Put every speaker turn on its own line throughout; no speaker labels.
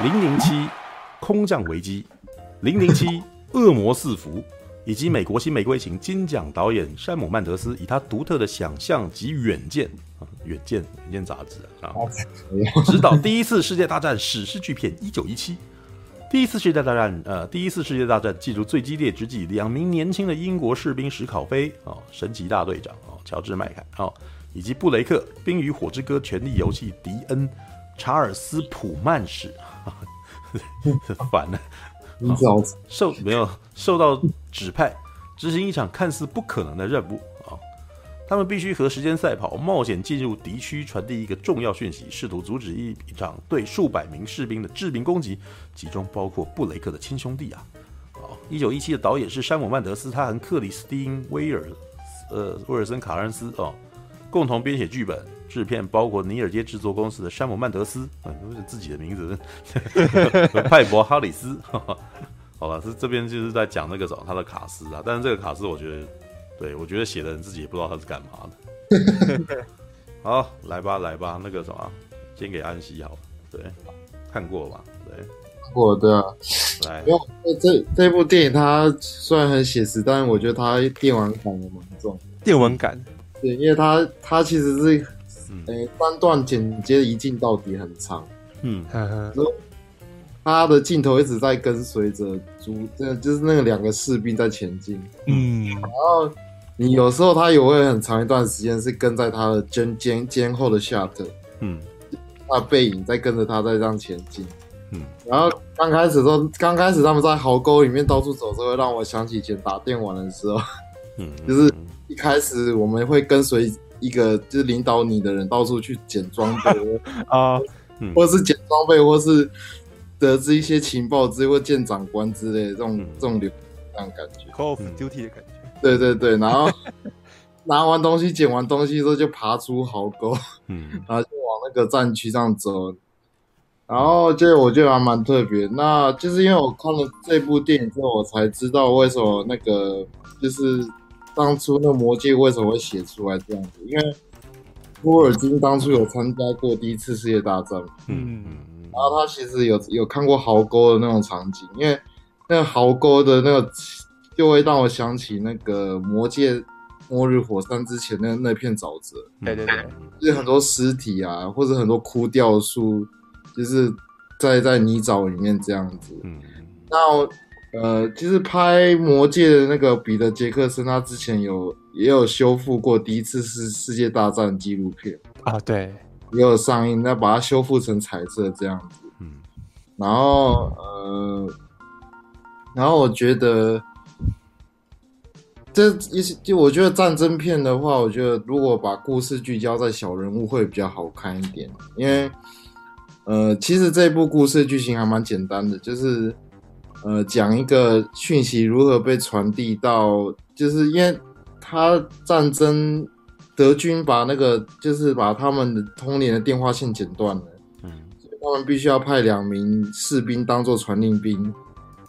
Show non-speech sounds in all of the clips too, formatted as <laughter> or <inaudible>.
零零七空降危机、零零七恶魔四伏，以及美国新玫瑰情金奖导演山姆曼德斯以他独特的想象及远见啊，远见远见杂志啊，指导第一次世界大战史诗巨片一九一七。第一次世界大战，呃，第一次世界大战进入最激烈之际，两名年轻的英国士兵史考菲啊、哦，神奇大队长啊、哦，乔治麦凯啊、哦，以及布雷克，《冰与火之歌》权力游戏迪恩，查尔斯普曼史，<laughs> 烦了，哦、受没有受到指派执行一场看似不可能的任务啊。他们必须和时间赛跑，冒险进入敌区，传递一个重要讯息，试图阻止一场对数百名士兵的致命攻击，其中包括布雷克的亲兄弟啊。好，一九一七的导演是山姆曼德斯，他和克里斯汀威尔，呃，威尔森卡恩斯哦，共同编写剧本，制片包括尼尔街制作公司的山姆曼德斯，啊，都是自己的名字，和 <laughs> 派博哈里斯。<laughs> 好了，是这边就是在讲那个什么他的卡斯啊，但是这个卡斯我觉得。对，我觉得写的人自己也不知道他是干嘛的。好，来吧，来吧，那个什么，先给安息好了。对，看过吧？对，
看过，对啊。
来，
因为这这部电影它虽然很写实，但是我觉得它电玩感也蛮重。
电玩感，
对，因为它它其实是，呃，三段剪接一镜到底很长。
嗯，呵呵。
他的镜头一直在跟随着主，这就是那个两个士兵在前进。
嗯，
然后。你有时候他也会很长一段时间是跟在他的肩肩肩后的下特，
嗯，
他的背影在跟着他在这样前进，
嗯，
然后刚开始的时候，刚开始他们在壕沟里面到处走，就会让我想起以前打电玩的时候，
嗯，<laughs>
就是一开始我们会跟随一个就是领导你的人到处去捡装备 <laughs>
啊，
或者是捡装备，或是得知一些情报之类，或见长官之类的这种、嗯、这种流这样感觉
，Call of Duty 的感觉。
对对对，然后 <laughs> 拿完东西、捡完东西之后，就爬出壕沟，
嗯，<laughs>
然后就往那个战区上走。然后这我觉得还蛮特别，那就是因为我看了这部电影之后，我才知道为什么那个就是当初那个魔戒为什么会写出来这样子，因为托尔金当初有参加过第一次世界大战，
嗯，
然后他其实有有看过壕沟的那种场景，因为那个壕沟的那个。就会让我想起那个《魔戒：末日火山》之前那那片沼泽，
对对对，
就是很多尸体啊，或者很多枯掉的树，就是在在泥沼里面这样子。
嗯，
那呃，其实拍《魔戒》的那个彼得·杰克森，他之前有也有修复过第一次世世界大战纪录片
啊，对，
也有上映，那把它修复成彩色这样子。
嗯，
然后呃，然后我觉得。这一些就我觉得战争片的话，我觉得如果把故事聚焦在小人物会比较好看一点。因为，呃，其实这部故事剧情还蛮简单的，就是呃讲一个讯息如何被传递到，就是因为他战争德军把那个就是把他们的通联的电话线剪断了，
嗯，
所以他们必须要派两名士兵当做传令兵，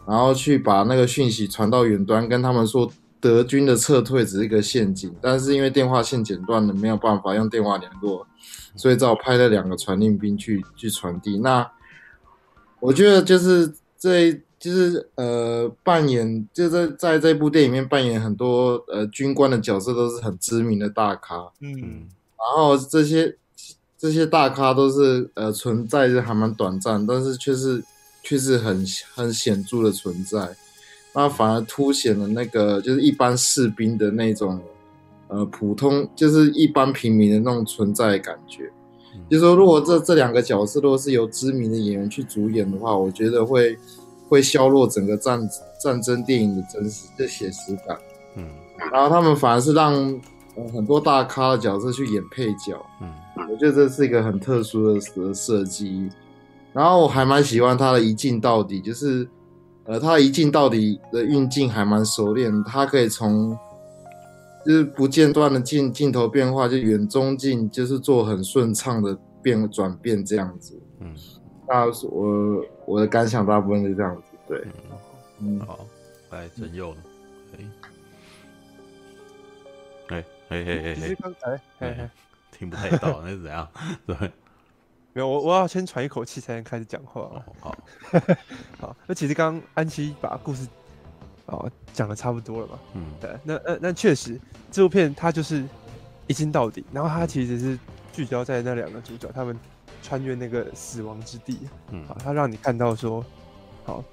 然后去把那个讯息传到远端，跟他们说。德军的撤退只是一个陷阱，但是因为电话线剪断了，没有办法用电话联络，所以只好派了两个传令兵去去传递。那我觉得就是这就是呃扮演就在在这部电影里面扮演很多呃军官的角色都是很知名的大咖，
嗯，
然后这些这些大咖都是呃存在着还蛮短暂，但是却是却是很很显著的存在。那反而凸显了那个就是一般士兵的那种，呃，普通就是一般平民的那种存在的感觉。嗯、就是说，如果这这两个角色都是由知名的演员去主演的话，我觉得会会削弱整个战战争电影的真实的写实感。
嗯，
然后他们反而是让、呃、很多大咖的角色去演配角。
嗯，
我觉得这是一个很特殊的的设计。然后我还蛮喜欢他的一镜到底，就是。呃，他一镜到底的运镜还蛮熟练，他可以从就是不间断的镜镜头变化，就远中近，就是做很顺畅的变转变这样子。
嗯，
那我我的感想大部分是这样子。对，
嗯，好，来陈佑，哎，嘿嘿嘿嘿，
刚才嘿嘿
听不太到，那是怎样？对，<laughs>
没有，我我要先喘一口气才能开始讲话。
哦、好，<laughs>
好，那其实刚刚安琪把故事哦讲的差不多了嘛。
嗯，
对，那那那确实，这部片它就是一镜到底，然后它其实是聚焦在那两个主角他们穿越那个死亡之地。嗯，好，他让你看到说，好，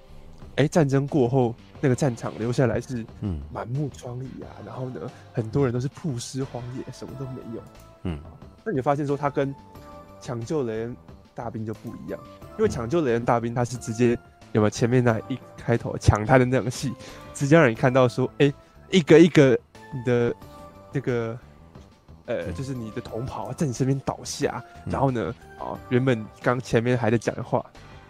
哎，战争过后那个战场留下来是嗯满目疮痍啊，然后呢，很多人都是曝尸荒野，什么都没有。嗯，那你发现说他跟抢救雷恩大兵就不一样，因为抢救雷恩大兵他是直接有没有前面那一开头抢他的那场戏，直接让你看到说，哎、欸，一个一个你的那个呃，就是你的同袍在你身边倒下，然后呢，啊，原本刚前面还在讲的话，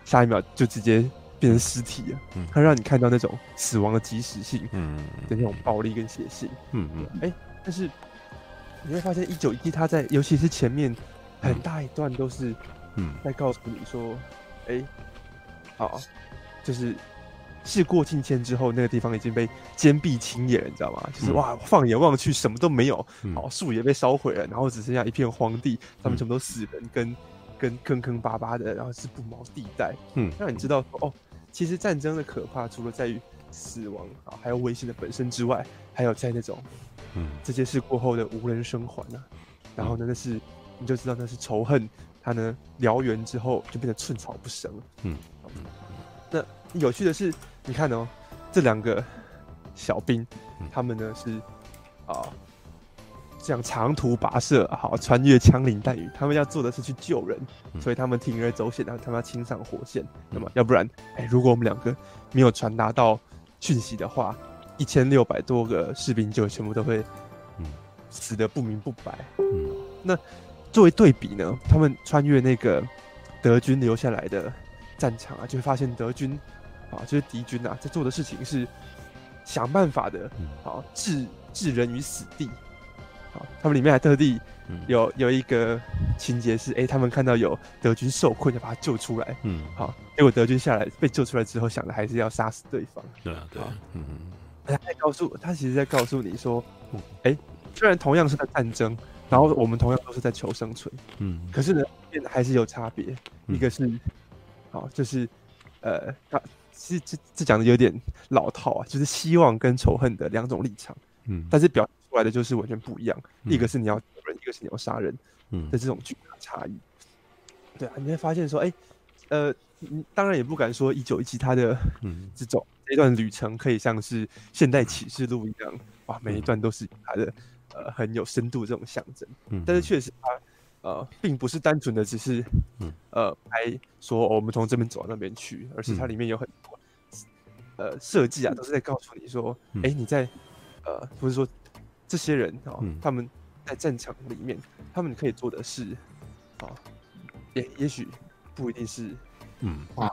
下一秒就直接变成尸体了，他让你看到那种死亡的即时性，嗯，的那种暴力跟血腥，嗯嗯，哎、欸，但是你会发现一九一他在尤其是前面。很大一段都是，嗯，在告诉你说，哎、嗯，好、欸，就是事过境迁之后，那个地方已经被坚壁清野了，你知道吗？就是哇，放眼望去什么都没有，好、嗯，树也被烧毁了，然后只剩下一片荒地，他们全部都死人，跟跟坑坑巴巴的，然后是不毛地带，嗯，让你知道说，哦，其实战争的可怕，除了在于死亡啊，还有危险的本身之外，还有在那种，嗯，这件事过后的无人生还啊，然后呢，那是。你就知道那是仇恨，它呢燎原之后就变得寸草不生了。嗯，那有趣的是，你看哦，这两个小兵，他们呢是啊这样长途跋涉，好穿越枪林弹雨，他们要做的是去救人，所以他们铤而走险，然后他们要亲上火线。那么要不然，哎，如果我们两个没有传达到讯息的话，一千六百多个士兵就全部都会死的不明不白。嗯，那。作为对比呢，他们穿越那个德军留下来的战场啊，就会发现德军啊，就是敌军啊，在做的事情是想办法的，啊，置置人于死地。啊，他们里面还特地有有一个情节是，哎、欸，他们看到有德军受困，要把他救出来。嗯，好，结果德军下来被救出来之后，想的还是要杀死对方。
对啊，对啊，嗯，
他在告诉他，其实在告诉你说，哎、欸，虽然同样是在战争。然后我们同样都是在求生存，嗯，可是呢，还是有差别。一个是，好，就是，呃，他其实这这讲的有点老套啊，就是希望跟仇恨的两种立场，嗯，但是表现出来的就是完全不一样。一个是你要救人，一个是你要杀人，嗯，的这种巨大差异。对啊，你会发现说，哎，呃，当然也不敢说一九一七它的，嗯，这种这段旅程可以像是现代启示录一样，哇，每一段都是它的。呃，很有深度这种象征，嗯，但是确实它呃，并不是单纯的只是，嗯，呃，拍说我们从这边走到那边去，而是它里面有很多，呃，设计啊，都是在告诉你说，哎，你在，呃，不是说这些人啊，他们在战场里面，他们可以做的事，啊，也也许不一定是，嗯，啊，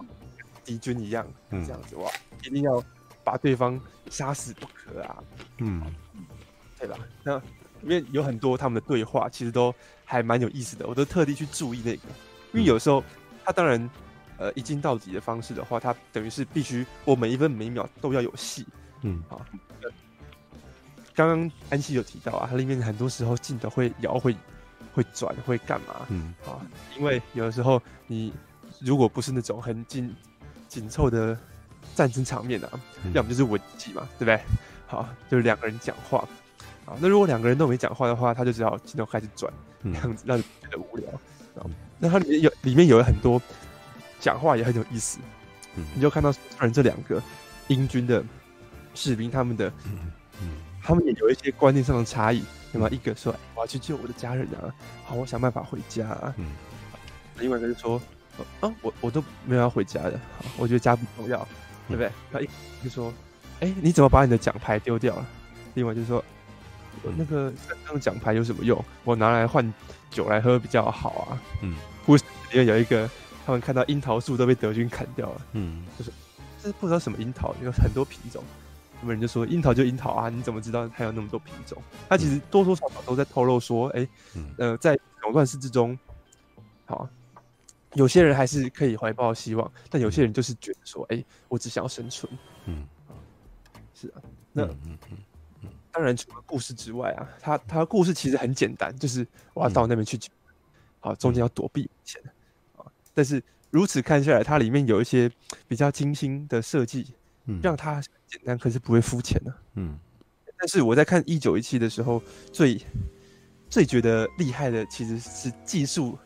敌军一样这样子哇，一定要把对方杀死不可啊，嗯。对吧？那里面有很多他们的对话，其实都还蛮有意思的。我都特地去注意那个，因为有时候他当然，呃，一镜到底的方式的话，他等于是必须我每一分每一秒都要有戏。嗯，好。刚刚安西有提到啊，它里面很多时候镜头会摇、会会转、会干嘛？嗯，啊，因为有的时候你如果不是那种很紧紧凑的战争场面啊，嗯、要么就是文戏嘛，对不对？好，就是两个人讲话。啊，那如果两个人都没讲话的话，他就只好镜头开始转，这样子让你觉得无聊。啊、那它里面有里面有很多讲话也很有意思，嗯、你就看到突然这两个英军的士兵，他们的，他们也有一些观念上的差异。那么、嗯、一个说我要去救我的家人啊，好，我想办法回家。啊。嗯、另外一个就说，啊，我我都没有要回家的，我觉得家不重要，对不对？那、嗯、一就说，哎、欸，你怎么把你的奖牌丢掉了？另外就是说。那个三张奖牌有什么用？我拿来换酒来喝比较好啊。嗯，故事里面有一个，他们看到樱桃树都被德军砍掉了。嗯，就是这是不知道什么樱桃，有很多品种。他们人就说樱桃就樱桃啊，你怎么知道还有那么多品种？他其实多多少少都在透露说，哎、欸，呃，在垄断世之中，好，有些人还是可以怀抱希望，但有些人就是觉得说，哎、欸，我只想要生存。嗯，是啊，那嗯嗯。嗯当然，除了故事之外啊，他他故事其实很简单，就是我要到那边去，好，中间要躲避险，但是如此看下来，它里面有一些比较精心的设计，嗯，让它简单，可是不会肤浅的，嗯。但是我在看一九一七的时候，最最觉得厉害的其实是技术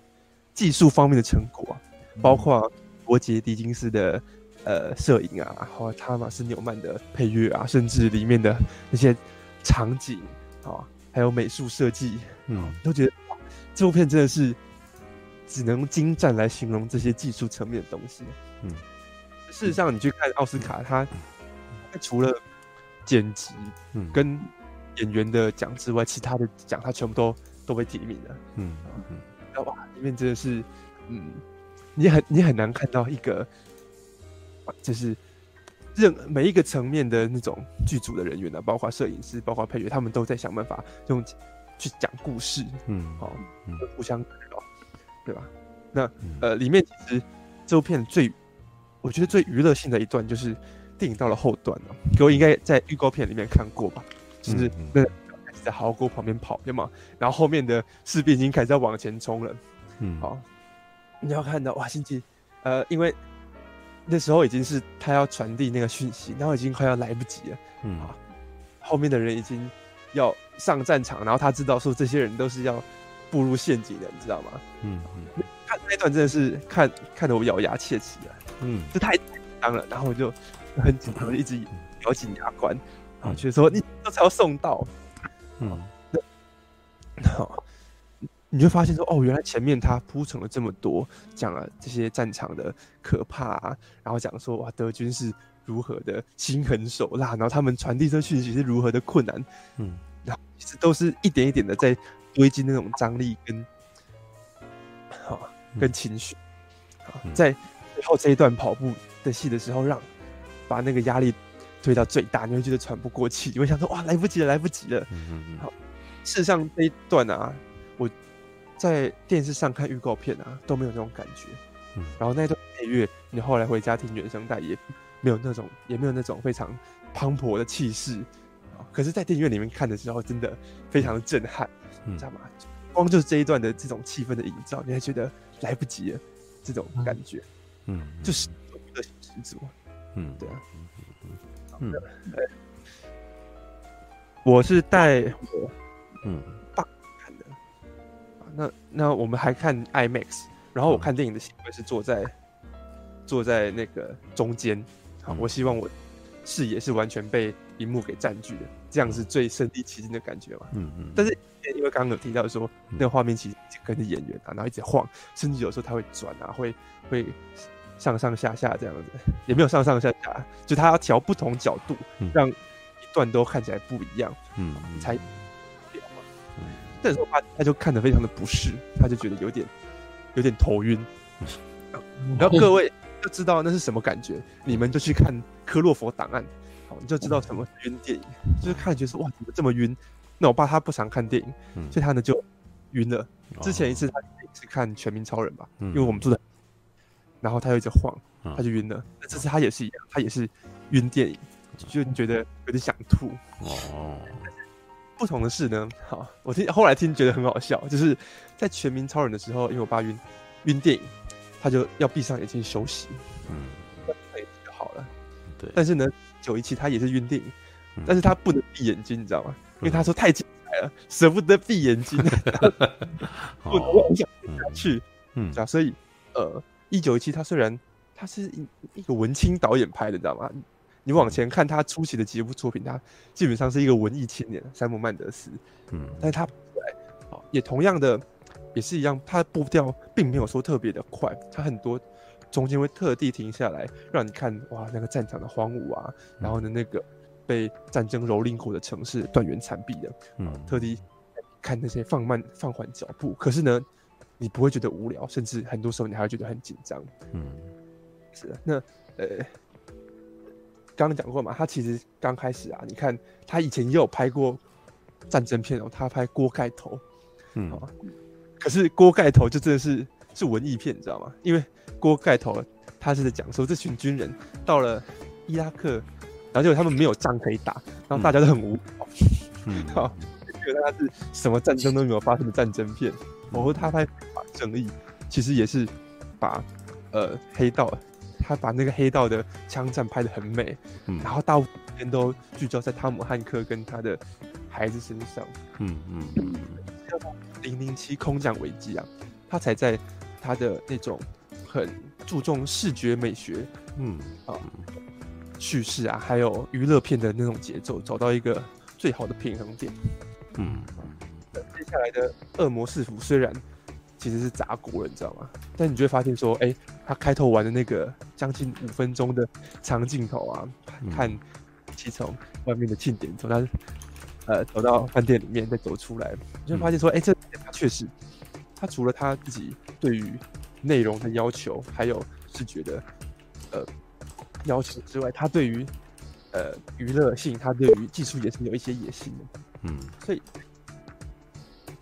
技术方面的成果啊，包括罗杰·狄金斯的呃摄影啊，然后汤马斯·纽曼的配乐啊，甚至里面的那些场景啊，还有美术设计，嗯，都觉得这部片真的是只能精湛来形容这些技术层面的东西。嗯，事实上你去看奥斯卡，他除了剪辑跟演员的奖之外，其他的奖他全部都都被提名了。嗯嗯，那哇，里面真的是，嗯，你很你很难看到一个，就是任每一个层面的那种剧组的人员呢，包括摄影师，包括配乐，他们都在想办法用去讲故事。嗯，好，互相对吧？那呃，里面其实这部片最，我觉得最娱乐性的一段就是。电影到了后段了，各位应该在预告片里面看过吧？就是那在壕沟旁边跑，对吗？然后后面的士兵已经开始在往前冲了。嗯，好，你要看到哇，星际，呃，因为那时候已经是他要传递那个讯息，然后已经快要来不及了。嗯，好，后面的人已经要上战场，然后他知道说这些人都是要步入陷阱的，你知道吗？嗯嗯，看那段真的是看看得我咬牙切齿啊。嗯，这太紧张了，然后我就。很紧张，一直咬紧牙关，然后觉得说你这才要送到，嗯，那好，你就发现说哦，原来前面他铺陈了这么多，讲了这些战场的可怕，啊，然后讲说哇，德军是如何的心狠手辣，然后他们传递这讯息是如何的困难，嗯，然后其实都是一点一点的在堆积那种张力跟，好跟情绪，在最后这一段跑步的戏的时候让。把那个压力推到最大，你会觉得喘不过气，你会想说哇，来不及了，来不及了。嗯嗯嗯。好，事实上这一段啊，我在电视上看预告片啊都没有那种感觉。嗯。然后那段配乐，你后来回家听原声带也没有那种，也没有那种非常磅礴的气势。可是，在电影院里面看的时候，真的非常的震撼，嗯、你知道吗？光就是这一段的这种气氛的营造，你还觉得来不及了，这种感觉，嗯，嗯就是热情十足。嗯，对啊，嗯，对，<laughs> 我是带我嗯那那我们还看 IMAX，然后我看电影的习惯是坐在坐在那个中间，好，我希望我视野是完全被荧幕给占据的，这样是最身临其境的感觉嘛，嗯嗯，但是因为刚刚有提到说那个画面其实跟着演员啊，然后一直晃，甚至有时候他会转啊，会会。上上下下这样子，也没有上上下下，就他要调不同角度，嗯、让一段都看起来不一样，嗯，才这这时候他他就看得非常的不适，他就觉得有点有点头晕。然后各位就知道那是什么感觉，你们就去看《科洛佛档案》，好，你就知道什么晕电影，就是看觉得说哇怎么这么晕。那我爸他不常看电影，所以他呢就晕了。之前一次他是看《全民超人》吧，因为我们住在。然后他又一直晃，他就晕了。那、嗯、这次他也是一样，他也是晕电影，就觉得有点想吐。哦。不同的是呢，好，我听后来听觉得很好笑，就是在全民超人的时候，因为我爸晕晕电影，他就要闭上眼睛休息。嗯。那就好了。对。但是呢，九一七他也是晕电影，嗯、但是他不能闭眼睛，你知道吗？因为他说太精彩了，舍不得闭眼睛，<laughs> <laughs> 不能往下去。嗯。啊，所以呃。一九一七，他虽然他是一一个文青导演拍的，你知道吗？你往前看他出席的几部作品，他基本上是一个文艺青年，山姆曼德斯。嗯，但是他也同样的也是一样，他的步调并没有说特别的快，他很多中间会特地停下来，让你看哇那个战场的荒芜啊，然后呢那个被战争蹂躏过的城市断垣残壁的，嗯，特地看那些放慢放缓脚步，可是呢。你不会觉得无聊，甚至很多时候你还会觉得很紧张。嗯，是的。那呃，刚刚讲过嘛，他其实刚开始啊，你看他以前也有拍过战争片哦，他拍锅盖头。嗯，好。可是锅盖头就真的是是文艺片，你知道吗？因为锅盖头他是在讲说这群军人到了伊拉克，然后结果他们没有仗可以打，然后大家都很无聊。嗯，好，觉得他是什么战争都没有发生的战争片。然后他拍法正义，其实也是把呃黑道，他把那个黑道的枪战拍得很美，嗯，然后大部分都聚焦在汤姆汉克跟他的孩子身上，嗯嗯嗯，零零七空降危机啊，他才在他的那种很注重视觉美学，嗯啊叙事啊，还有娱乐片的那种节奏，找到一个最好的平衡点，嗯。接下来的恶魔四伏虽然其实是砸锅了，你知道吗？但你就会发现说，哎、欸，他开头玩的那个将近五分钟的长镜头啊，看其从外面的庆典从他呃走到饭店里面再走出来，你就会发现说，哎、欸，这他确实，他除了他自己对于内容的要求，还有视觉的呃要求之外，他对于呃娱乐性，他对于技术也是有一些野心的，嗯，所以。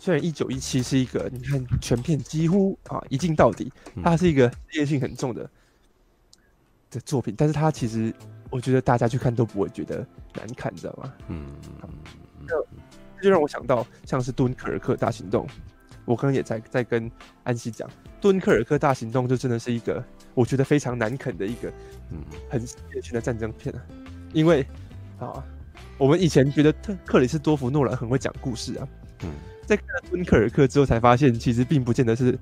虽然一九一七是一个，你看全片几乎啊一镜到底，它是一个职业性很重的的作品，但是它其实我觉得大家去看都不会觉得难看，你知道吗？嗯，这就让我想到像是敦刻尔克大行动，我刚刚也在在跟安西讲，敦刻尔克大行动就真的是一个我觉得非常难啃的一个嗯。很典型的战争片啊，因为啊我们以前觉得特克里斯多夫诺兰很会讲故事啊，嗯。在看了敦刻尔克之后，才发现其实并不见得是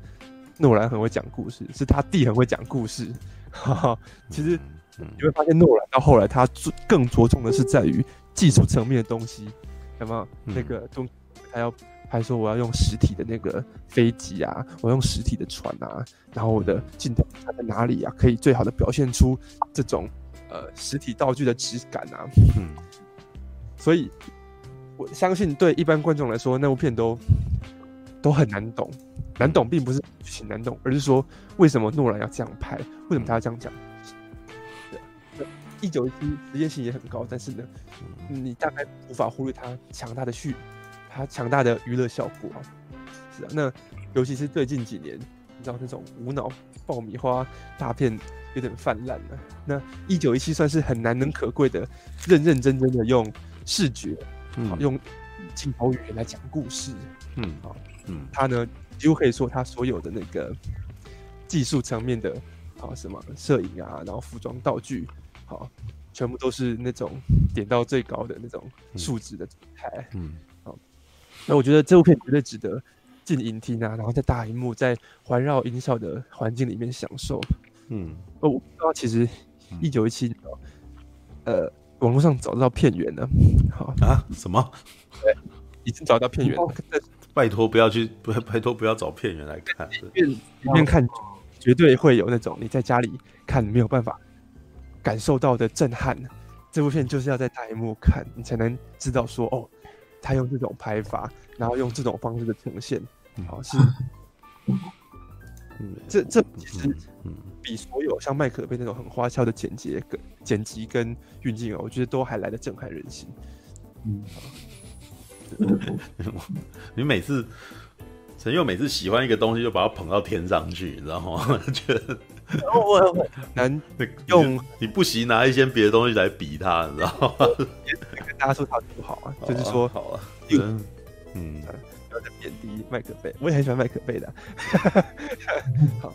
诺兰很会讲故事，是他弟很会讲故事。哈哈，其实你会发现诺兰到后来他更着重的是在于技术层面的东西，有没有？那个中还要还说我要用实体的那个飞机啊，我用实体的船啊，然后我的镜头在哪里啊，可以最好的表现出这种呃实体道具的质感啊。嗯，所以。我相信对一般观众来说，那部片都都很难懂。难懂并不是剧情难懂，而是说为什么诺兰要这样拍，为什么他要这样讲？对，一九一七实验性也很高，但是呢，你大概无法忽略它强大的叙，它强大的娱乐效果。是啊，那尤其是最近几年，你知道那种无脑爆米花大片有点泛滥了。那一九一七算是很难能可贵的，认认真真的用视觉。嗯，用镜头语言来讲故事，嗯，好，嗯，他呢几乎可以说他所有的那个技术层面的，好什么摄影啊，然后服装道具，好，全部都是那种点到最高的那种数值的状态，嗯，好，那我觉得这部片绝对值得进影厅啊，然后在大荧幕在环绕音效的环境里面享受，嗯，哦，我不知道其实一九一七，呃。网络上找得到片源了，<laughs> 好
啊？什么？
对，已经找到片源了。
拜托不要去，不 <laughs> 要拜托不要找片源来看。
里面里面看，绝对会有那种你在家里看没有办法感受到的震撼。这部片就是要在大荧幕看，你才能知道说哦，他用这种拍法，然后用这种方式的呈现，好是。<laughs> 嗯，这这其实比所有像麦可贝那种很花俏的剪辑跟剪辑跟运镜啊，我觉得都还来得震撼人心。嗯，<laughs>
你每次陈佑每次喜欢一个东西，就把它捧到天上去，你知道吗？<laughs> 觉得
我 <laughs> 难用
你不惜拿一些别的东西来比它，你知道吗？
跟大家说他不好啊，就是说
好啊，嗯。
在贬低麦可贝，我也很喜欢麦可贝的。好，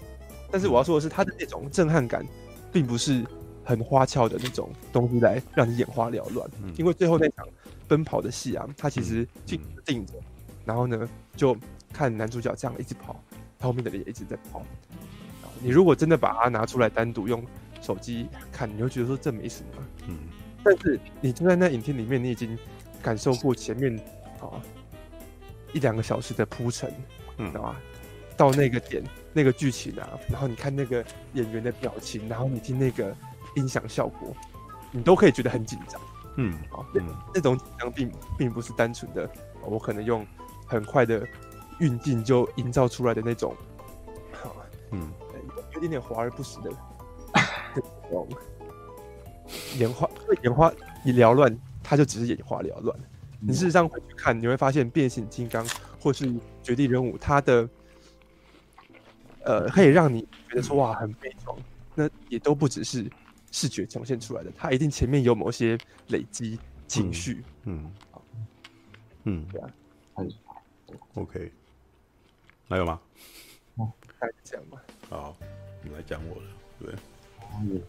但是我要说的是，他的那种震撼感，并不是很花俏的那种东西来让你眼花缭乱。嗯、因为最后那场奔跑的戏啊，他其实静定着，然后呢，就看男主角这样一直跑，他后面的人也一直在跑。你如果真的把它拿出来单独用手机看，你会觉得说这没什么。嗯，但是你就在那影厅里面，你已经感受过前面啊。一两个小时的铺陈，嗯，知道吧？到那个点，那个剧情啊，然后你看那个演员的表情，然后你听那个音响效果，你都可以觉得很紧张，嗯，好，那那种紧张并并不是单纯的，我可能用很快的运镜就营造出来的那种，好，嗯，有点点华而不实的 <laughs> 这种眼花，眼花一缭乱，它就只是眼花缭乱。你事实上回去看，你会发现变形金刚或是绝地任务，它的呃可以让你觉得说哇很悲壮，那也都不只是视觉呈现出来的，它一定前面有某些累积情绪。嗯，好，
嗯，对啊，很，OK，还有吗？
哦，大概这样吧。
好，你来讲我的，对。嗯，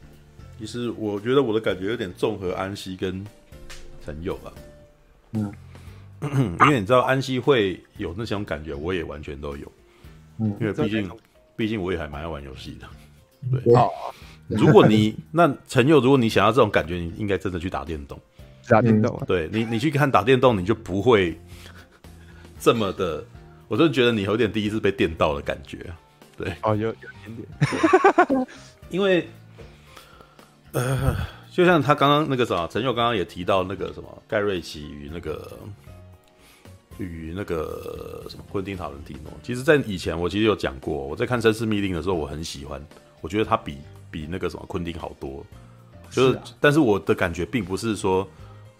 其实我觉得我的感觉有点综合安息跟陈友吧。嗯，<clears throat> 因为你知道安息会有那种感觉，我也完全都有。嗯，因为毕竟毕竟我也还蛮爱玩游戏的。对。好，如果你那陈佑，如果你想要这种感觉，你应该真的去打电动。
打电动，
对你，你去看打电动，你就不会这么的。我真的觉得你有点第一次被电到的感觉。对，
哦，有有一点点。<laughs>
因为，呃，就像他刚刚那个什么，陈佑刚刚也提到那个什么盖瑞奇与那个与那个什么昆汀塔伦蒂诺。其实，在以前我其实有讲过，我在看《绅士密令》的时候，我很喜欢，我觉得他比比那个什么昆汀好多。就是，是啊、但是我的感觉并不是说。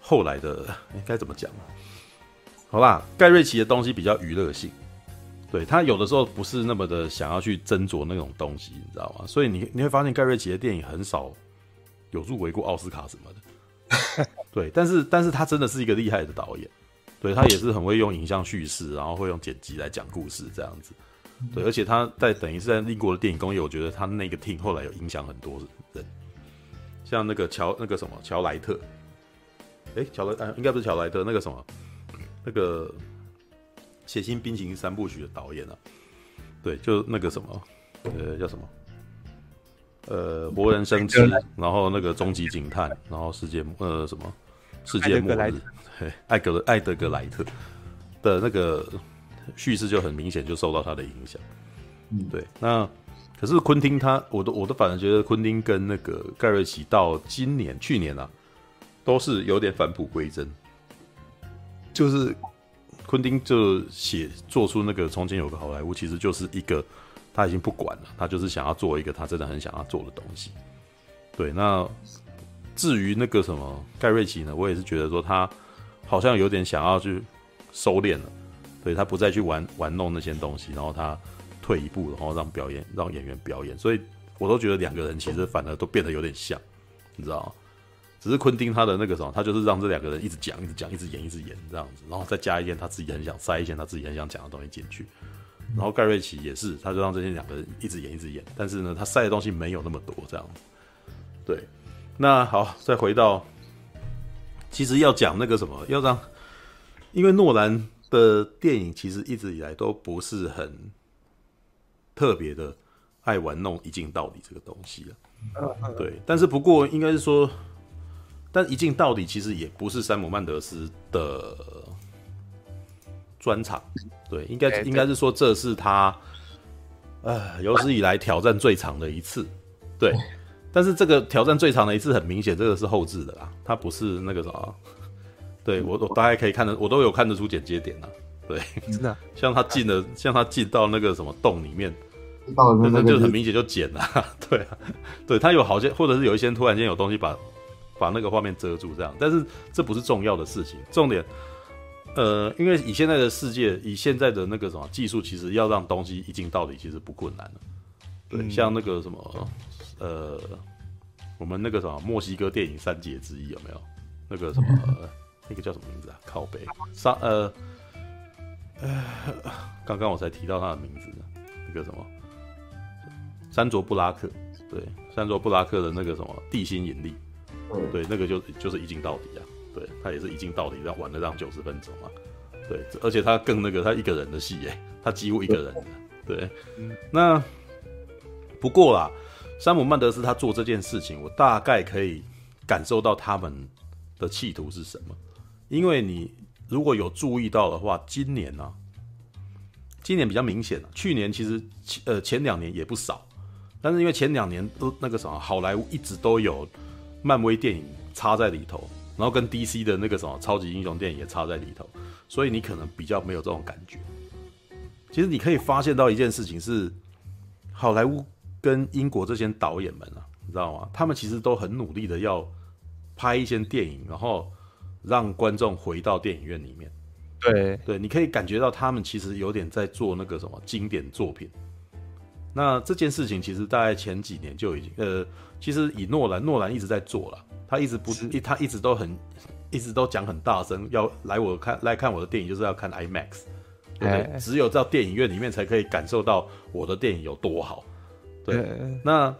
后来的应该怎么讲？好吧，盖瑞奇的东西比较娱乐性，对，他有的时候不是那么的想要去斟酌那种东西，你知道吗？所以你你会发现盖瑞奇的电影很少有入围过奥斯卡什么的，<laughs> 对，但是但是他真的是一个厉害的导演，对，他也是很会用影像叙事，然后会用剪辑来讲故事这样子，对，而且他在等于是在英国的电影工业，我觉得他那个 team 后来有影响很多人，像那个乔那个什么乔莱特。哎，乔莱，应该不是乔莱特，那个什么，那个《血腥冰淇淋三部曲》的导演啊，对，就那个什么，呃，叫什么？呃，活人生吃，然后那个终极警探，然后世界，呃，什么？世界末日，对，<laughs> 艾格的艾德格莱特的那个叙事就很明显就受到他的影响。嗯，对。那可是昆汀他，我都我都反而觉得昆汀跟那个盖瑞奇到今年去年啊。都是有点返璞归真，就是昆汀就写做出那个从前有个好莱坞，其实就是一个他已经不管了，他就是想要做一个他真的很想要做的东西。对，那至于那个什么盖瑞奇呢，我也是觉得说他好像有点想要去收敛了，对，他不再去玩玩弄那些东西，然后他退一步，然后让表演让演员表演，所以我都觉得两个人其实反而都变得有点像，你知道吗？只是昆汀他的那个什么，他就是让这两个人一直讲、一直讲、一直演、一直演这样子，然后再加一件他自己很想塞一些他自己很想讲的东西进去。然后盖瑞奇也是，他就让这些两个人一直演、一直演，但是呢，他塞的东西没有那么多这样子。对，那好，再回到，其实要讲那个什么，要让，因为诺兰的电影其实一直以来都不是很特别的爱玩弄一镜到底这个东西啊。对，但是不过应该是说。但一镜到底其实也不是山姆曼德斯的专场，对，应该应该是说这是他呃有史以来挑战最长的一次，对。但是这个挑战最长的一次很明显，这个是后置的啦，它不是那个什么，对我我大概可以看得，我都有看得出剪接点啦，对，真的，像他进的，像他进到那个什么洞里面，那就很明显就剪了，<laughs> 对啊，对他有好些，或者是有一些突然间有东西把。把那个画面遮住，这样，但是这不是重要的事情。重点，呃，因为以现在的世界，以现在的那个什么技术，其实要让东西一镜到底，其实不困难了。对，嗯、像那个什么，呃，我们那个什么墨西哥电影三杰之一有没有？那个什么，那个叫什么名字啊？靠背沙，呃，呃，刚刚我才提到他的名字，那个什么，山卓布拉克，对，山卓布拉克的那个什么地心引力。对，那个就就是一镜到底啊，对他也是一镜到底，让玩了让九十分钟啊，对，而且他更那个，他一个人的戏耶，他几乎一个人的，对，那不过啦，山姆曼德斯他做这件事情，我大概可以感受到他们的企图是什么，因为你如果有注意到的话，今年呢、今年比较明显，去年其实呃前两年也不少，但是因为前两年都那个什么好莱坞一直都有。漫威电影插在里头，然后跟 DC 的那个什么超级英雄电影也插在里头，所以你可能比较没有这种感觉。其实你可以发现到一件事情是，好莱坞跟英国这些导演们啊，你知道吗？他们其实都很努力的要拍一些电影，然后让观众回到电影院里面。
对
对，你可以感觉到他们其实有点在做那个什么经典作品。那这件事情其实大概前几年就已经，呃，其实以诺兰，诺兰一直在做了，他一直不，一他一直都很，一直都讲很大声，要来我看来看我的电影就是要看 IMAX，对不对？只有到电影院里面才可以感受到我的电影有多好，对，那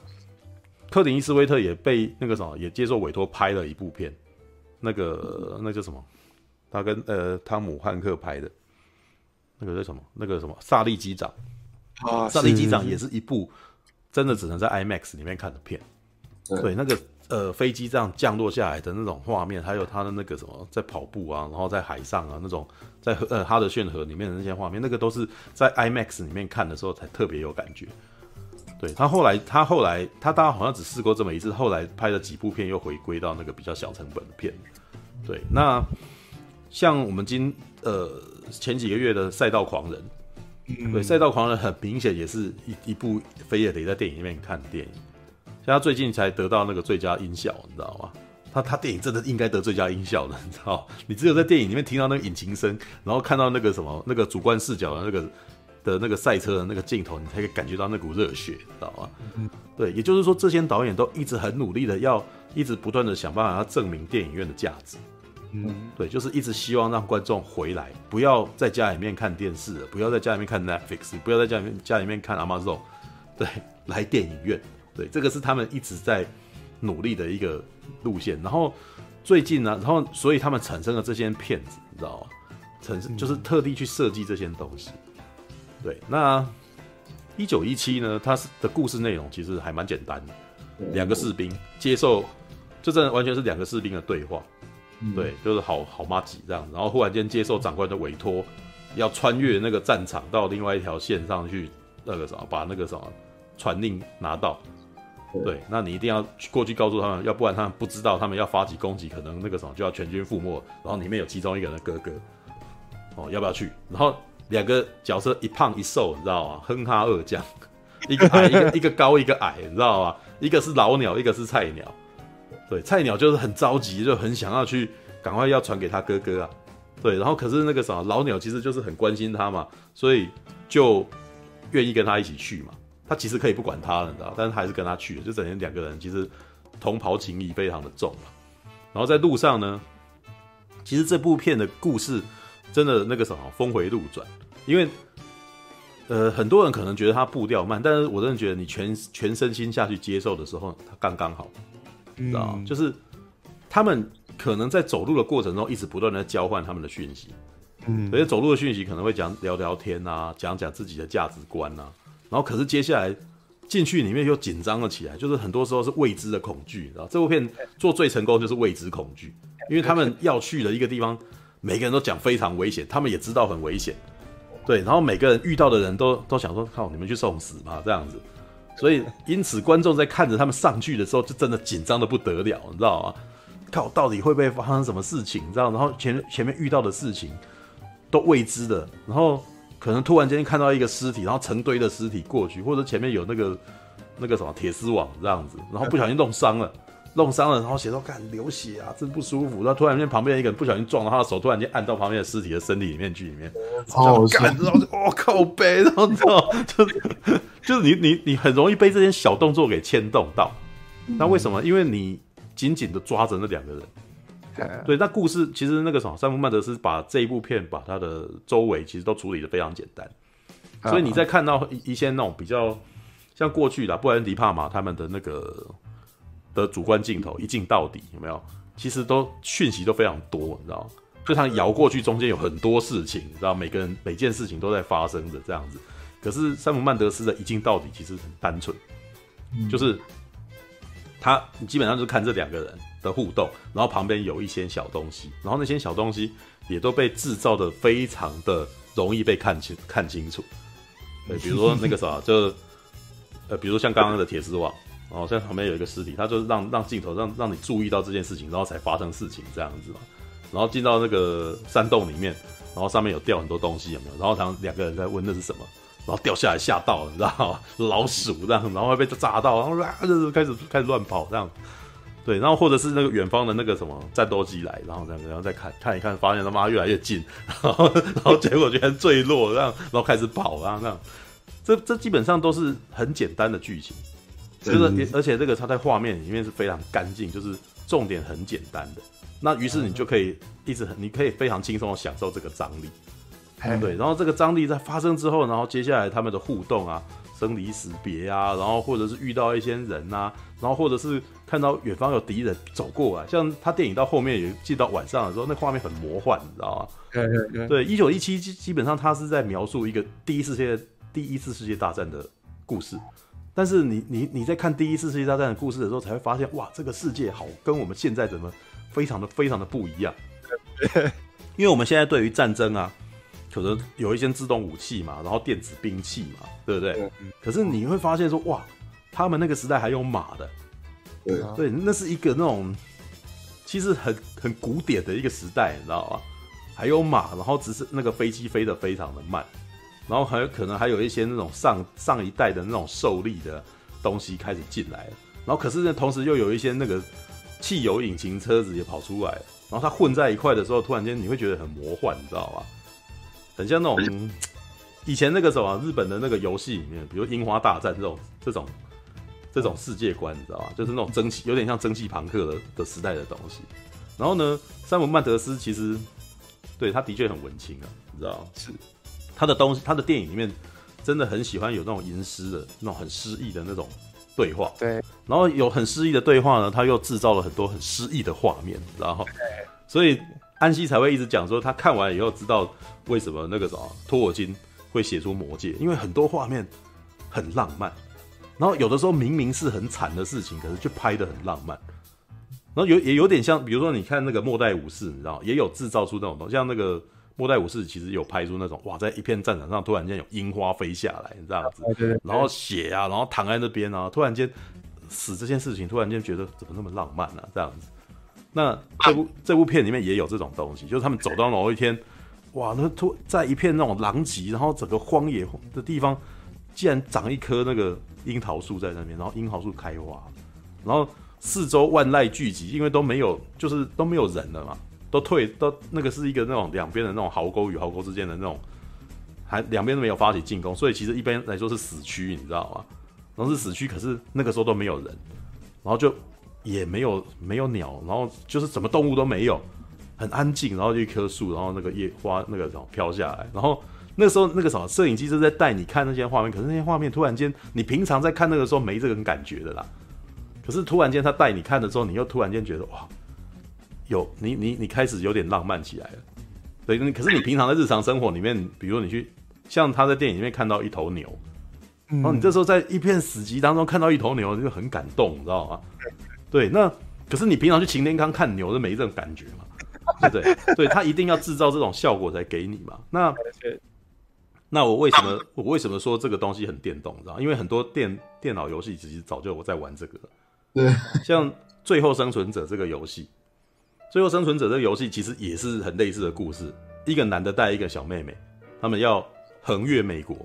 克林伊斯威特也被那个什么也接受委托拍了一部片，那个那叫什么？他跟呃汤姆汉克拍的，那个叫什么？那个什么？萨利机长啊，萨利机长也是一部真的只能在 IMAX 里面看的片。对，对，那个呃飞机这样降落下来的那种画面，还有他的那个什么在跑步啊，然后在海上啊那种在河呃哈德逊河里面的那些画面，那个都是在 IMAX 里面看的时候才特别有感觉。对，他后来他后来他大概好像只试过这么一次，后来拍了几部片又回归到那个比较小成本的片。对，那。像我们今呃前几个月的《赛道狂人》，嗯，对，《赛道狂人》很明显也是一一部非也得在电影里面看的电影。像他最近才得到那个最佳音效，你知道吗？他他电影真的应该得最佳音效的，你知道？你只有在电影里面听到那个引擎声，然后看到那个什么那个主观视角的那个的那个赛车的那个镜头，你才可以感觉到那股热血，知道吗？嗯，对，也就是说，这些导演都一直很努力的要一直不断的想办法要证明电影院的价值。嗯，对，就是一直希望让观众回来，不要在家里面看电视，不要在家里面看 Netflix，不要在家里面家里面看 Amazon，对，来电影院，对，这个是他们一直在努力的一个路线。然后最近呢，然后所以他们产生了这些骗子，你知道吗？产生就是特地去设计这些东西。对，那一九一七呢，它是的故事内容其实还蛮简单的，两个士兵接受，这真的完全是两个士兵的对话。对，就是好好妈几这样，然后忽然间接受长官的委托，要穿越那个战场到另外一条线上去，那个什么，把那个什么传令拿到。对，那你一定要过去告诉他们，要不然他们不知道，他们要发起攻击，可能那个什么就要全军覆没。然后里面有其中一个人的哥哥，哦，要不要去？然后两个角色一胖一瘦，你知道吗？哼哈二将，一个矮 <laughs> 一个一个高一个矮，你知道吗？一个是老鸟，一个是菜鸟。对，菜鸟就是很着急，就很想要去赶快要传给他哥哥啊。对，然后可是那个什么老鸟其实就是很关心他嘛，所以就愿意跟他一起去嘛。他其实可以不管他了，你知道，但是还是跟他去了，就整天两个人其实同袍情谊非常的重嘛。然后在路上呢，其实这部片的故事真的那个什么峰回路转，因为呃很多人可能觉得他步调慢，但是我真的觉得你全全身心下去接受的时候，他刚刚好。知道，就是他们可能在走路的过程中，一直不断的交换他们的讯息，嗯，而且走路的讯息可能会讲聊聊天啊，讲讲自己的价值观啊，然后可是接下来进去里面又紧张了起来，就是很多时候是未知的恐惧，然后这部片做最成功就是未知恐惧，因为他们要去的一个地方，每个人都讲非常危险，他们也知道很危险，对，然后每个人遇到的人都都想说靠，你们去送死吧，这样子。所以，<laughs> 因此，观众在看着他们上去的时候，就真的紧张的不得了，你知道吗？靠，到底会不会发生什么事情？你知道？然后前前面遇到的事情都未知的，然后可能突然间看到一个尸体，然后成堆的尸体过去，或者前面有那个那个什么铁丝网这样子，然后不小心弄伤了。弄伤了，然后写说看流血啊，真不舒服。然后突然间旁边一个人不小心撞到他的手，突然间按到旁边的尸体的身体里面去，里面好干，然后就哦靠背，然后就是就是你你你很容易被这些小动作给牵动到。那为什么？因为你紧紧的抓着那两个人。对，那故事其实那个什么，山姆曼德斯把这一部片把他的周围其实都处理的非常简单，所以你在看到一一些那种比较像过去的布莱恩迪帕玛他们的那个。的主观镜头一镜到底有没有？其实都讯息都非常多，你知道吗？就他摇过去，中间有很多事情，你知道，每个人每件事情都在发生着这样子。可是山姆曼德斯的一镜到底其实很单纯，嗯、就是他你基本上就是看这两个人的互动，然后旁边有一些小东西，然后那些小东西也都被制造的非常的容易被看清看清楚。对，比如说那个啥，就呃，比如说像刚刚的铁丝网。然后在旁边有一个尸体，他就是让让镜头让让你注意到这件事情，然后才发生事情这样子嘛。然后进到那个山洞里面，然后上面有掉很多东西，有没有？然后他们两个人在问那是什么，然后掉下来吓到了，你知道吗？<laughs> 老鼠这样，然后会被炸到，然后啊就是开始开始乱跑这样。对，然后或者是那个远方的那个什么战斗机来，然后这样然后再看看一看，发现他妈越来越近，然后然后结果居然坠落这样，然后开始跑然后这样。这这基本上都是很简单的剧情。就是，而且这个它在画面里面是非常干净，就是重点很简单的。那于是你就可以一直很，你可以非常轻松的享受这个张力，对。然后这个张力在发生之后，然后接下来他们的互动啊，生离死别啊，然后或者是遇到一些人啊，然后或者是看到远方有敌人走过来，像他电影到后面也进到晚上的时候，那画面很魔幻，你知道
吗？
对，一九一七基基本上他是在描述一个第一次世界第一次世界大战的故事，但是你你你在看第一次世界大战的故事的时候，才会发现哇，这个世界好跟我们现在怎么非常的非常的不一样，<laughs> 因为我们现在对于战争啊。可能有一些自动武器嘛，然后电子兵器嘛，对不对？嗯、可是你会发现说，哇，他们那个时代还有马的，
对啊，
对，那是一个那种其实很很古典的一个时代，你知道吗？还有马，然后只是那个飞机飞得非常的慢，然后还有可能还有一些那种上上一代的那种受力的东西开始进来了，然后可是呢，同时又有一些那个汽油引擎车子也跑出来，然后它混在一块的时候，突然间你会觉得很魔幻，你知道吗？很像那种以前那个什么日本的那个游戏里面，比如《樱花大战》这种这种这种世界观，你知道吗？就是那种蒸汽，有点像蒸汽朋克的的时代的东西。然后呢，山姆曼德斯其实对他的确很文青啊，你知道吗？是他的东西，他的电影里面真的很喜欢有那种吟诗的那种很诗意的那种对话。对，然后有很诗意的对话呢，他又制造了很多很诗意的画面，然后所以。安西才会一直讲说，他看完以后知道为什么那个什么托尔金会写出魔戒，因为很多画面很浪漫，然后有的时候明明是很惨的事情，可是却拍的很浪漫，然后有也有点像，比如说你看那个末代武士，你知道，也有制造出那种东西，像那个末代武士其实有拍出那种哇，在一片战场上突然间有樱花飞下来，这样子，然后血啊，然后躺在那边啊，突然间死这件事情，突然间觉得怎么那么浪漫啊？这样子。那这部这部片里面也有这种东西，就是他们走到某一天，哇，那突在一片那种狼藉，然后整个荒野的地方，竟然长一棵那个樱桃树在那边，然后樱桃树开花，然后四周万籁俱寂，因为都没有，就是都没有人了嘛，都退，都那个是一个那种两边的那种壕沟与壕沟之间的那种，还两边都没有发起进攻，所以其实一般来说是死区，你知道吗？然后是死区，可是那个时候都没有人，然后就。也没有没有鸟，然后就是什么动物都没有，很安静，然后就一棵树，然后那个叶花那个什么飘下来，然后那时候那个什么摄影机是在带你看那些画面，可是那些画面突然间你平常在看那个时候没这种感觉的啦，可是突然间他带你看的时候，你又突然间觉得哇，有你你你开始有点浪漫起来了，对，可是你平常在日常生活里面，比如你去像他在电影里面看到一头牛，然后你这时候在一片死寂当中看到一头牛，就很感动，你知道吗？对，那可是你平常去擎天岗看牛都没这种感觉嘛，对不对？<laughs> 对，他一定要制造这种效果才给你嘛。那那我为什么我为什么说这个东西很电动？你知道？因为很多电电脑游戏其实早就我在玩这个了。对，像《最后生存者》这个游戏，《最后生存者》这个游戏其实也是很类似的故事。一个男的带一个小妹妹，他们要横越美国，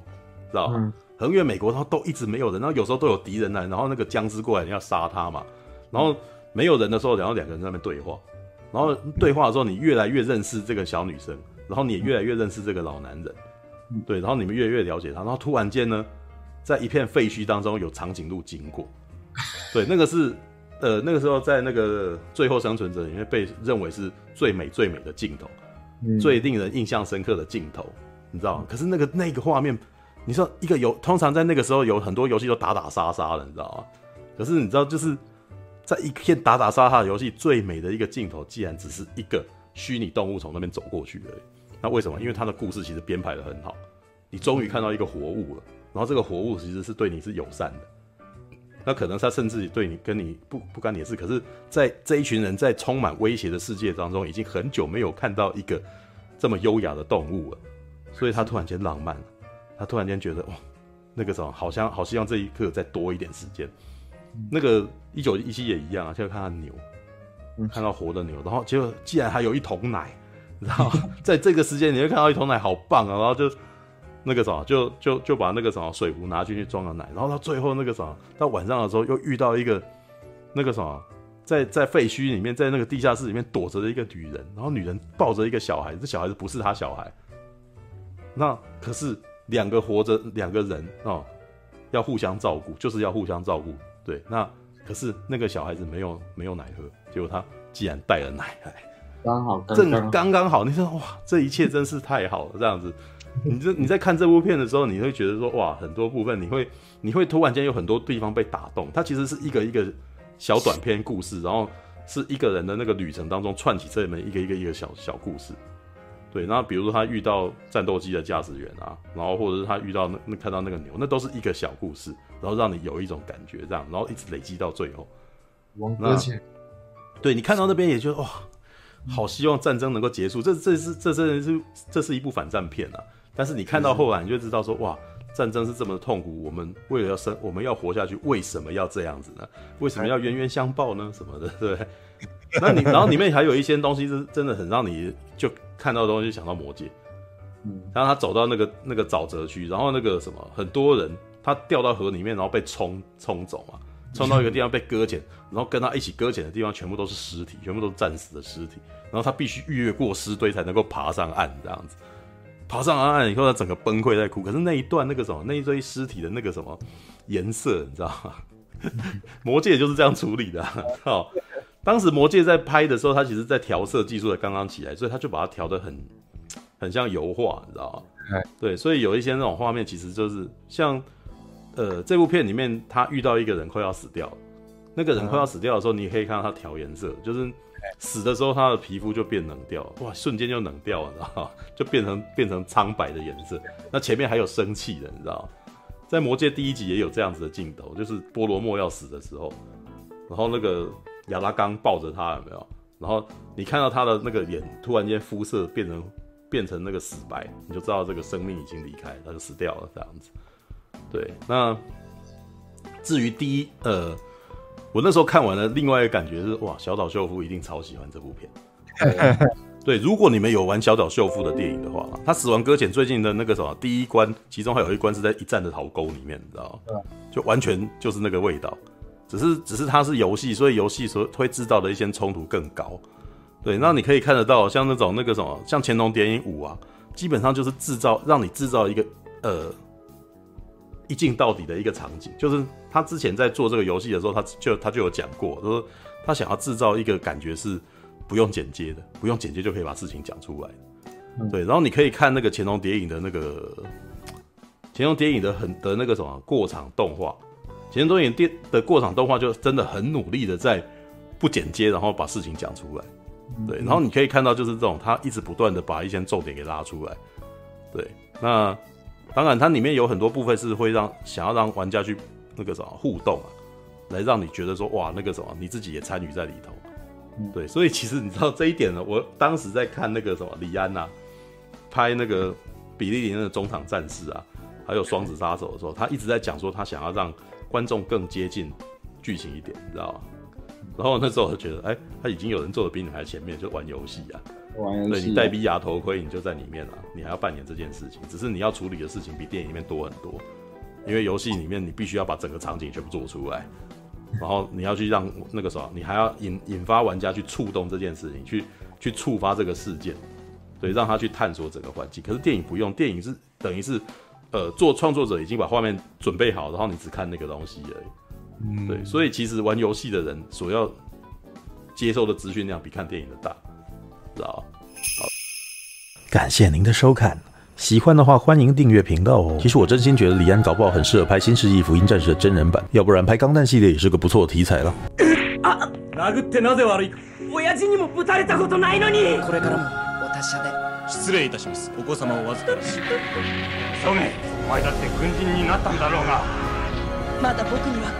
知道吗？横越美国，然后都一直没有人，然后有时候都有敌人来，然后那个僵尸过来，你要杀他嘛。然后没有人的时候，然后两个人在那边对话，然后对话的时候，你越来越认识这个小女生，然后你也越来越认识这个老男人，对，然后你们越来越了解他，然后突然间呢，在一片废墟当中有长颈鹿经过，对，那个是呃那个时候在那个《最后生存者》里面被认为是最美最美的镜头，最令人印象深刻的镜头，你知道吗？可是那个那个画面，你说一个游通常在那个时候有很多游戏都打打杀杀的，你知道吗？可是你知道就是。在一片打打杀杀的游戏，最美的一个镜头，竟然只是一个虚拟动物从那边走过去而已。那为什么？因为它的故事其实编排的很好。你终于看到一个活物了，然后这个活物其实是对你是友善的。那可能他甚至对你跟你不不干你的事。可是，在这一群人在充满威胁的世界当中，已经很久没有看到一个这么优雅的动物了。所以他突然间浪漫了，他突然间觉得哇，那个什么，好像好希望这一刻再多一点时间。那个一九一七也一样啊，就看到牛，看到活的牛，然后结果既然还有一桶奶，然后 <laughs> 在这个时间你会看到一桶奶，好棒啊！然后就那个什么，就就就把那个什么水壶拿进去装了奶，然后到最后那个什么，到晚上的时候又遇到一个那个什么，在在废墟里面，在那个地下室里面躲着的一个女人，然后女人抱着一个小孩，这小孩子不是他小孩，那可是两个活着两个人哦，要互相照顾，就是要互相照顾。对，那可是那个小孩子没有没有奶喝，结果他既然带了奶来，
刚好，
正刚刚好。你说哇，这一切真是太好了，这样子。<laughs> 你这你在看这部片的时候，你会觉得说哇，很多部分你会你会突然间有很多地方被打动。它其实是一个一个小短篇故事，然后是一个人的那个旅程当中串起这么一个一个一个小小故事。对，然后比如说他遇到战斗机的驾驶员啊，然后或者是他遇到那那看到那个牛，那都是一个小故事，然后让你有一种感觉，这样，然后一直累积到最后。
王搁浅，
对，你看到那边也觉得哇，好希望战争能够结束。这这是这真的是这是一部反战片啊。但是你看到后来，你就知道说哇，战争是这么的痛苦。我们为了要生，我们要活下去，为什么要这样子呢？为什么要冤冤相报呢？什么的，对不对？<laughs> 那你然后里面还有一些东西是真的很让你就看到的东西想到魔戒。嗯，然后他走到那个那个沼泽区，然后那个什么很多人他掉到河里面，然后被冲冲走嘛。冲到一个地方被搁浅，<laughs> 然后跟他一起搁浅的地方全部都是尸体，全部都是战死的尸体。然后他必须越过尸堆才能够爬上岸，这样子。爬上岸以后，他整个崩溃在哭。可是那一段那个什么，那一堆尸体的那个什么颜色，你知道吗？<laughs> 魔戒就是这样处理的。<laughs> 哦，当时魔戒在拍的时候，他其实在调色技术才刚刚起来，所以他就把它调得很很像油画，你知道吗？对，所以有一些那种画面，其实就是像。呃，这部片里面，他遇到一个人快要死掉，那个人快要死掉的时候，你可以看到他调颜色，就是死的时候他的皮肤就变冷掉，哇，瞬间就冷掉了，你知道吗？<laughs> 就变成变成苍白的颜色。那前面还有生气的，你知道吗？在《魔戒》第一集也有这样子的镜头，就是波罗莫要死的时候，然后那个亚拉冈抱着他，有没有？然后你看到他的那个脸突然间肤色变成变成那个死白，你就知道这个生命已经离开，他就死掉了，这样子。对，那至于第一，呃，我那时候看完了，另外一个感觉是，哇，小岛秀夫一定超喜欢这部片。<laughs> 对，如果你们有玩小岛秀夫的电影的话，他《死亡搁浅》最近的那个什么第一关，其中还有一关是在一战的壕沟里面，你知道吗？就完全就是那个味道，只是只是它是游戏，所以游戏所会制造的一些冲突更高。对，那你可以看得到，像那种那个什么，像《潜龙谍影五》啊，基本上就是制造让你制造一个呃。一镜到底的一个场景，就是他之前在做这个游戏的时候，他就他就有讲过，说他想要制造一个感觉是不用剪接的，不用剪接就可以把事情讲出来。嗯、对，然后你可以看那个《潜龙谍影》的那个《潜龙谍影》的很的那个什么过场动画，《潜龙谍影》电的过场动画就真的很努力的在不剪接，然后把事情讲出来。对，然后你可以看到就是这种他一直不断的把一些重点给拉出来。对，那。当然，它里面有很多部分是会让想要让玩家去那个什么互动啊，来让你觉得说哇，那个什么你自己也参与在里头。对，所以其实你知道这一点呢，我当时在看那个什么李安呐、啊，拍那个比利林的中场战士啊，还有双子杀手的时候，他一直在讲说他想要让观众更接近剧情一点，你知道吗？然后那时候我就觉得，哎、欸，他已经有人做的比你还前面，就玩游戏啊。对，你戴 VR 头盔，你就在里面了，你还要扮演这件事情，只是你要处理的事情比电影里面多很多，因为游戏里面你必须要把整个场景全部做出来，然后你要去让那个什么，你还要引引发玩家去触动这件事情，去去触发这个事件，对，让他去探索整个环境。可是电影不用，电影是等于是，呃，做创作者已经把画面准备好，然后你只看那个东西而已。嗯，对，所以其实玩游戏的人所要接受的资讯量比看电影的大。好，
感谢您的收看，喜欢的话欢迎订阅频道哦。其实我真心觉得李安搞不好很适合拍《新世纪福音战士》的真人版，要不然拍钢弹系列也是个不错的题材了。啊！殴ってなぜ悪い？亲父にもぶたれたことないのに。これからもお达者で。失礼いたします。お子様を预かりし。ソゲ、お前だって军人になったんだろうが。まだ仆には。